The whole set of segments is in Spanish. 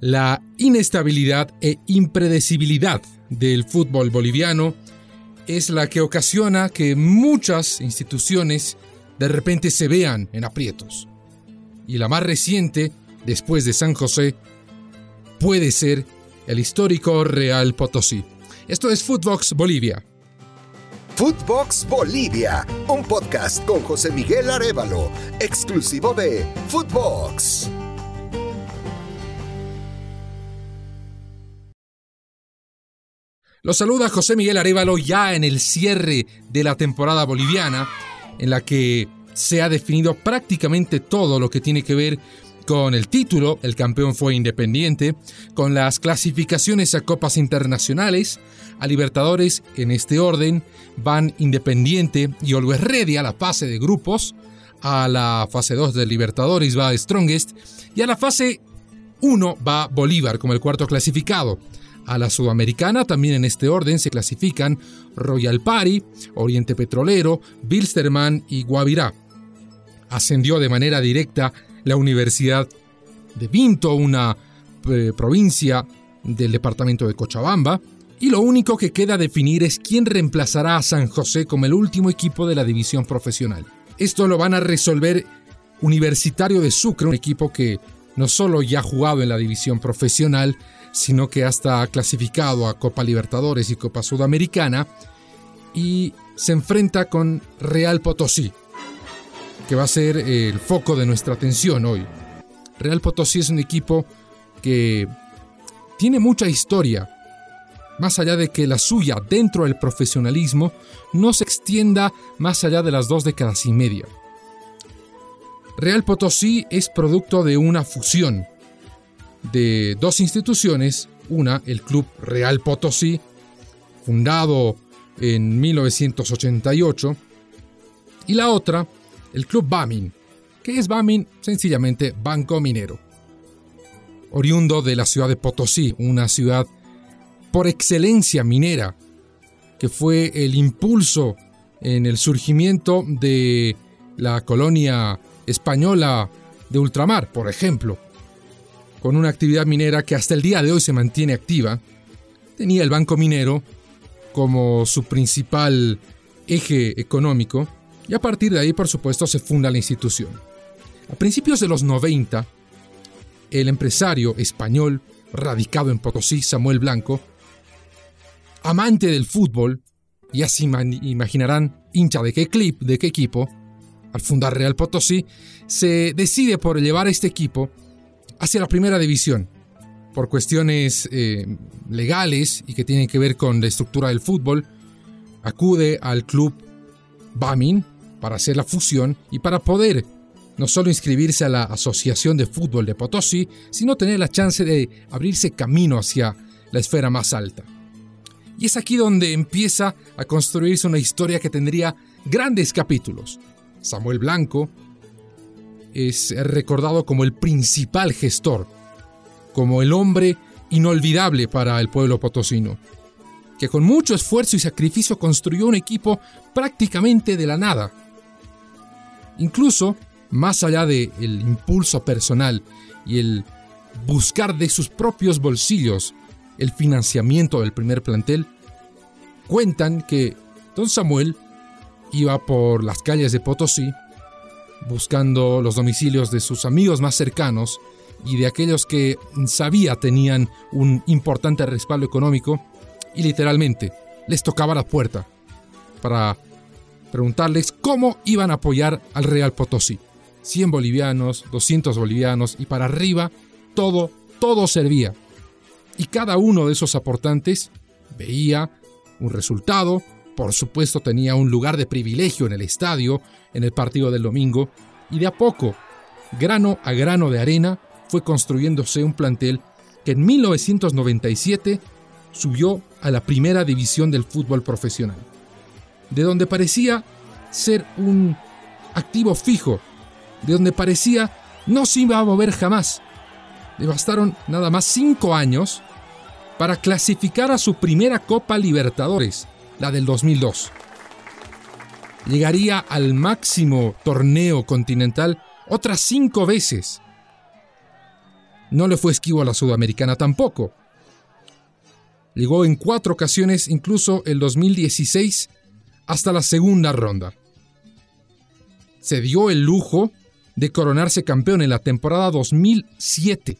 La inestabilidad e impredecibilidad del fútbol boliviano es la que ocasiona que muchas instituciones de repente se vean en aprietos. Y la más reciente, después de San José, puede ser el histórico Real Potosí. Esto es Footbox Bolivia. Footbox Bolivia, un podcast con José Miguel Arevalo, exclusivo de Footbox. Los saluda José Miguel Arevalo ya en el cierre de la temporada boliviana, en la que se ha definido prácticamente todo lo que tiene que ver con el título, el campeón fue Independiente, con las clasificaciones a copas internacionales, a Libertadores en este orden, van Independiente y Always Ready a la fase de grupos, a la fase 2 de Libertadores va Strongest y a la fase 1 va Bolívar como el cuarto clasificado. A la Sudamericana también en este orden se clasifican Royal Party, Oriente Petrolero, Bilsterman y Guavirá. Ascendió de manera directa la Universidad de Vinto, una eh, provincia del departamento de Cochabamba, y lo único que queda definir es quién reemplazará a San José como el último equipo de la división profesional. Esto lo van a resolver Universitario de Sucre, un equipo que no solo ya ha jugado en la división profesional, sino que hasta ha clasificado a Copa Libertadores y Copa Sudamericana, y se enfrenta con Real Potosí, que va a ser el foco de nuestra atención hoy. Real Potosí es un equipo que tiene mucha historia, más allá de que la suya dentro del profesionalismo no se extienda más allá de las dos décadas y media. Real Potosí es producto de una fusión de dos instituciones, una, el Club Real Potosí, fundado en 1988, y la otra, el Club Bamin, que es Bamin sencillamente Banco Minero. Oriundo de la ciudad de Potosí, una ciudad por excelencia minera, que fue el impulso en el surgimiento de la colonia española de ultramar, por ejemplo, con una actividad minera que hasta el día de hoy se mantiene activa, tenía el Banco Minero como su principal eje económico y a partir de ahí, por supuesto, se funda la institución. A principios de los 90, el empresario español radicado en Potosí, Samuel Blanco, amante del fútbol, y así imaginarán hincha de qué clip, de qué equipo, al fundar Real Potosí, se decide por llevar a este equipo hacia la primera división, por cuestiones eh, legales y que tienen que ver con la estructura del fútbol, acude al club Bamin para hacer la fusión y para poder no solo inscribirse a la Asociación de Fútbol de Potosí, sino tener la chance de abrirse camino hacia la esfera más alta. Y es aquí donde empieza a construirse una historia que tendría grandes capítulos. Samuel Blanco, es recordado como el principal gestor, como el hombre inolvidable para el pueblo potosino, que con mucho esfuerzo y sacrificio construyó un equipo prácticamente de la nada. Incluso, más allá del impulso personal y el buscar de sus propios bolsillos el financiamiento del primer plantel, cuentan que don Samuel iba por las calles de Potosí buscando los domicilios de sus amigos más cercanos y de aquellos que sabía tenían un importante respaldo económico y literalmente les tocaba la puerta para preguntarles cómo iban a apoyar al Real Potosí. 100 bolivianos, 200 bolivianos y para arriba todo, todo servía. Y cada uno de esos aportantes veía un resultado, por supuesto tenía un lugar de privilegio en el estadio, en el partido del domingo, y de a poco, grano a grano de arena, fue construyéndose un plantel que en 1997 subió a la primera división del fútbol profesional, de donde parecía ser un activo fijo, de donde parecía no se iba a mover jamás. Le bastaron nada más cinco años para clasificar a su primera Copa Libertadores, la del 2002. Llegaría al máximo torneo continental otras cinco veces. No le fue esquivo a la Sudamericana tampoco. Llegó en cuatro ocasiones, incluso el 2016, hasta la segunda ronda. Se dio el lujo de coronarse campeón en la temporada 2007.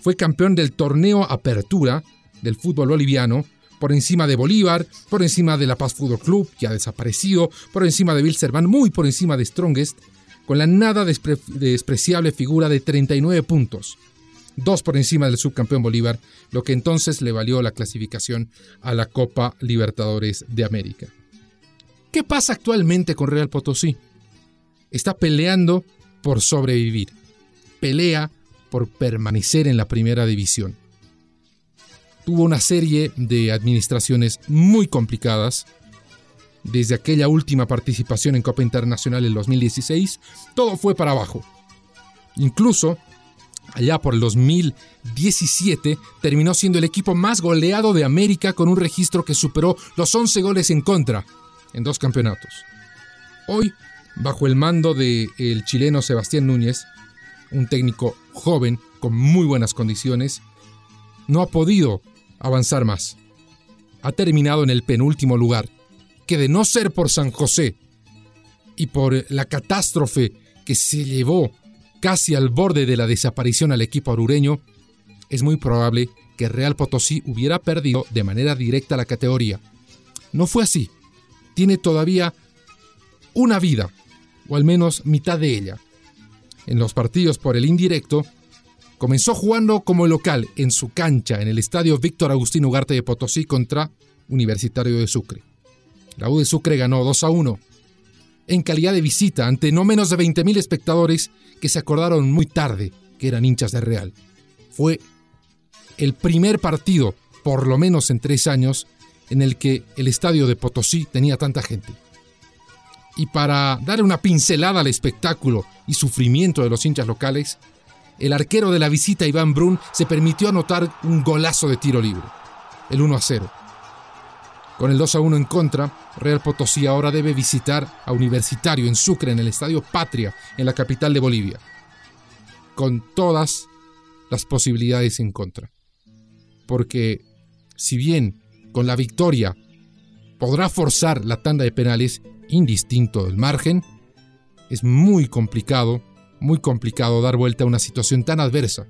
Fue campeón del torneo Apertura del fútbol boliviano, por encima de Bolívar, por encima de La Paz Fútbol Club, ya desaparecido, por encima de Wilserman, muy por encima de Strongest, con la nada despreciable figura de 39 puntos, dos por encima del subcampeón Bolívar, lo que entonces le valió la clasificación a la Copa Libertadores de América. ¿Qué pasa actualmente con Real Potosí? Está peleando por sobrevivir, pelea por permanecer en la primera división. Tuvo una serie de administraciones muy complicadas, desde aquella última participación en Copa Internacional en 2016, todo fue para abajo. Incluso, allá por el 2017, terminó siendo el equipo más goleado de América con un registro que superó los 11 goles en contra en dos campeonatos. Hoy, bajo el mando del chileno Sebastián Núñez, un técnico joven con muy buenas condiciones, no ha podido avanzar más. Ha terminado en el penúltimo lugar, que de no ser por San José y por la catástrofe que se llevó casi al borde de la desaparición al equipo arureño, es muy probable que Real Potosí hubiera perdido de manera directa la categoría. No fue así. Tiene todavía una vida, o al menos mitad de ella. En los partidos por el indirecto, comenzó jugando como local en su cancha en el estadio Víctor Agustín Ugarte de Potosí contra Universitario de Sucre. La U de Sucre ganó 2 a 1 en calidad de visita ante no menos de 20.000 espectadores que se acordaron muy tarde que eran hinchas de Real. Fue el primer partido, por lo menos en tres años, en el que el estadio de Potosí tenía tanta gente. Y para dar una pincelada al espectáculo y sufrimiento de los hinchas locales, el arquero de la visita Iván Brun se permitió anotar un golazo de tiro libre, el 1 a 0. Con el 2 a 1 en contra, Real Potosí ahora debe visitar a Universitario en Sucre, en el Estadio Patria, en la capital de Bolivia, con todas las posibilidades en contra. Porque si bien con la victoria podrá forzar la tanda de penales, indistinto del margen, es muy complicado muy complicado dar vuelta a una situación tan adversa.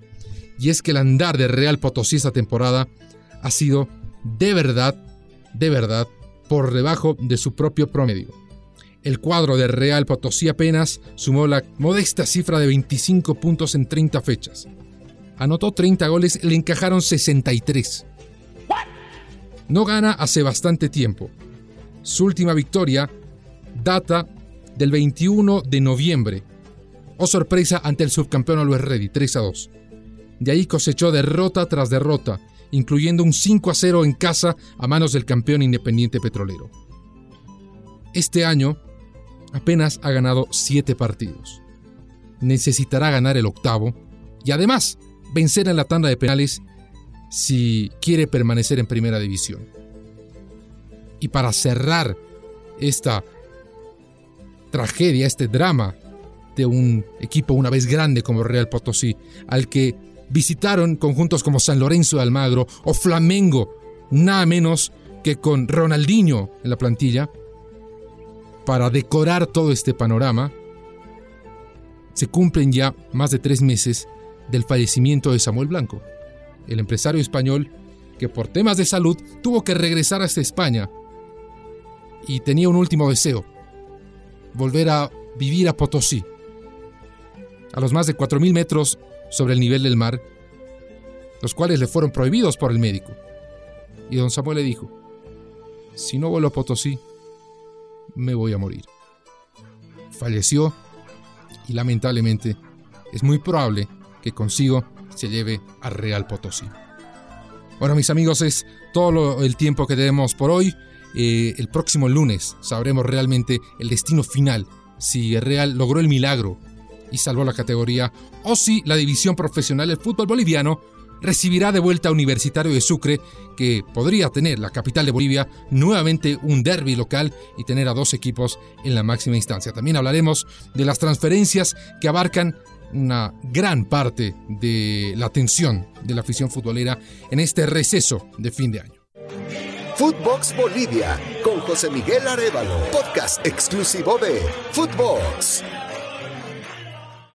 Y es que el andar de Real Potosí esta temporada ha sido de verdad, de verdad, por debajo de su propio promedio. El cuadro de Real Potosí apenas sumó la modesta cifra de 25 puntos en 30 fechas. Anotó 30 goles, le encajaron 63. No gana hace bastante tiempo. Su última victoria data del 21 de noviembre, o sorpresa ante el subcampeón Always Ready, 3 a 2. De ahí cosechó derrota tras derrota, incluyendo un 5 a 0 en casa a manos del campeón Independiente Petrolero. Este año apenas ha ganado 7 partidos. Necesitará ganar el octavo y además vencer en la tanda de penales si quiere permanecer en primera división. Y para cerrar esta tragedia, este drama de un equipo una vez grande como Real Potosí, al que visitaron conjuntos como San Lorenzo de Almagro o Flamengo, nada menos que con Ronaldinho en la plantilla, para decorar todo este panorama, se cumplen ya más de tres meses del fallecimiento de Samuel Blanco, el empresario español que por temas de salud tuvo que regresar hasta España y tenía un último deseo, volver a vivir a Potosí, a los más de 4.000 metros sobre el nivel del mar, los cuales le fueron prohibidos por el médico. Y don Samuel le dijo, si no vuelo a Potosí, me voy a morir. Falleció y lamentablemente es muy probable que consigo se lleve a Real Potosí. Bueno, mis amigos, es todo el tiempo que tenemos por hoy. Eh, el próximo lunes sabremos realmente el destino final, si Real logró el milagro y salvó la categoría, o si la división profesional del fútbol boliviano recibirá de vuelta a Universitario de Sucre, que podría tener la capital de Bolivia nuevamente un derby local y tener a dos equipos en la máxima instancia. También hablaremos de las transferencias que abarcan una gran parte de la atención de la afición futbolera en este receso de fin de año. Footbox Bolivia con José Miguel Arevalo, podcast exclusivo de Footbox.